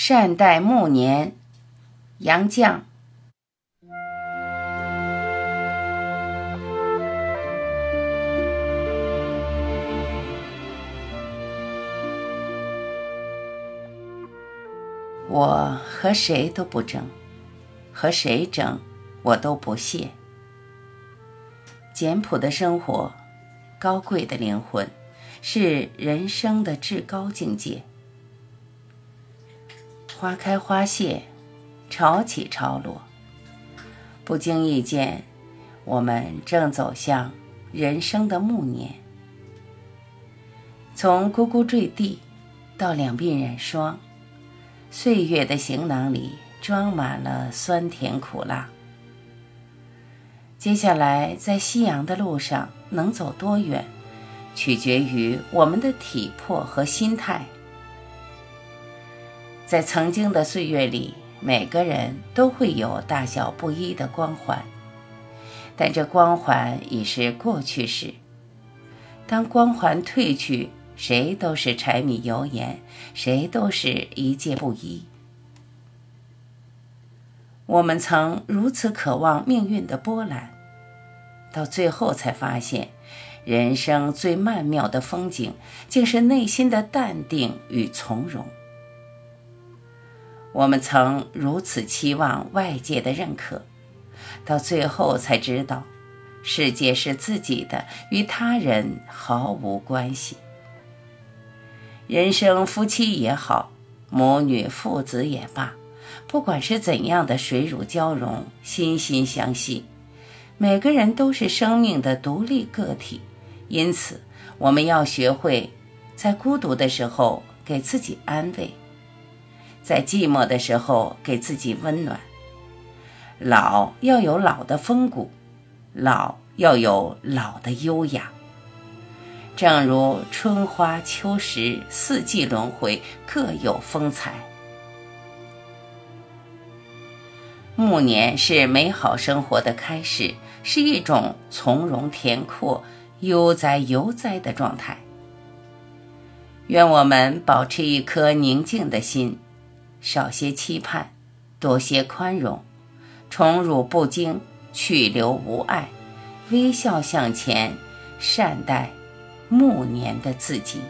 善待暮年，杨绛。我和谁都不争，和谁争，我都不屑。简朴的生活，高贵的灵魂，是人生的至高境界。花开花谢，潮起潮落，不经意间，我们正走向人生的暮年。从呱呱坠地到两鬓染霜，岁月的行囊里装满了酸甜苦辣。接下来，在夕阳的路上能走多远，取决于我们的体魄和心态。在曾经的岁月里，每个人都会有大小不一的光环，但这光环已是过去式。当光环褪去，谁都是柴米油盐，谁都是一介布衣。我们曾如此渴望命运的波澜，到最后才发现，人生最曼妙的风景，竟是内心的淡定与从容。我们曾如此期望外界的认可，到最后才知道，世界是自己的，与他人毫无关系。人生夫妻也好，母女父子也罢，不管是怎样的水乳交融、心心相惜，每个人都是生命的独立个体。因此，我们要学会在孤独的时候给自己安慰。在寂寞的时候，给自己温暖。老要有老的风骨，老要有老的优雅。正如春花秋实，四季轮回，各有风采。暮年是美好生活的开始，是一种从容恬阔、悠哉悠哉的状态。愿我们保持一颗宁静的心。少些期盼，多些宽容，宠辱不惊，去留无碍，微笑向前，善待暮年的自己。